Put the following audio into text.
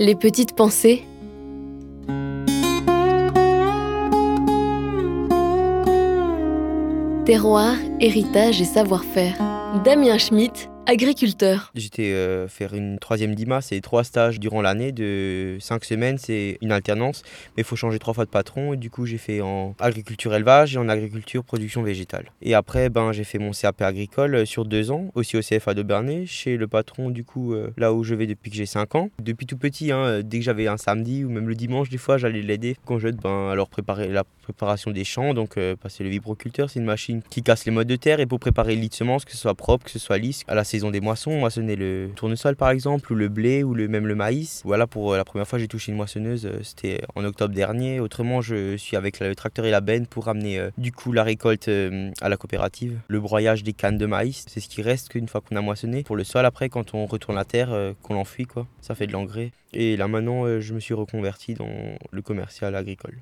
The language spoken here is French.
Les petites pensées. Terroir, héritage et savoir-faire. Damien Schmitt, agriculteur. J'étais euh, faire une troisième DIMA, c'est trois stages durant l'année de cinq semaines, c'est une alternance, mais il faut changer trois fois de patron. Et du coup, j'ai fait en agriculture élevage et en agriculture production végétale. Et après, ben, j'ai fait mon CAP agricole euh, sur deux ans, aussi au CFA de Bernay, chez le patron, du coup, euh, là où je vais depuis que j'ai cinq ans. Depuis tout petit, hein, dès que j'avais un samedi ou même le dimanche, des fois, j'allais l'aider quand je ben, alors préparer la préparation des champs, donc passer le vibroculteur, c'est une machine qui casse les modes de terre et pour préparer le lit de que ce soit propre, que ce soit lisse, à la saison des moissons, moissonner le tournesol par exemple, ou le blé, ou le, même le maïs. Voilà, pour euh, la première fois j'ai touché une moissonneuse, euh, c'était en octobre dernier. Autrement, je suis avec le tracteur et la benne pour ramener euh, du coup la récolte à la coopérative. Le broyage des cannes de maïs, c'est ce qui reste qu'une fois qu'on a moissonné. Pour le sol, après, quand on retourne la terre, qu'on l'enfuit, quoi, ça fait de l'engrais. Et là maintenant, je me suis reconverti dans le commercial agricole.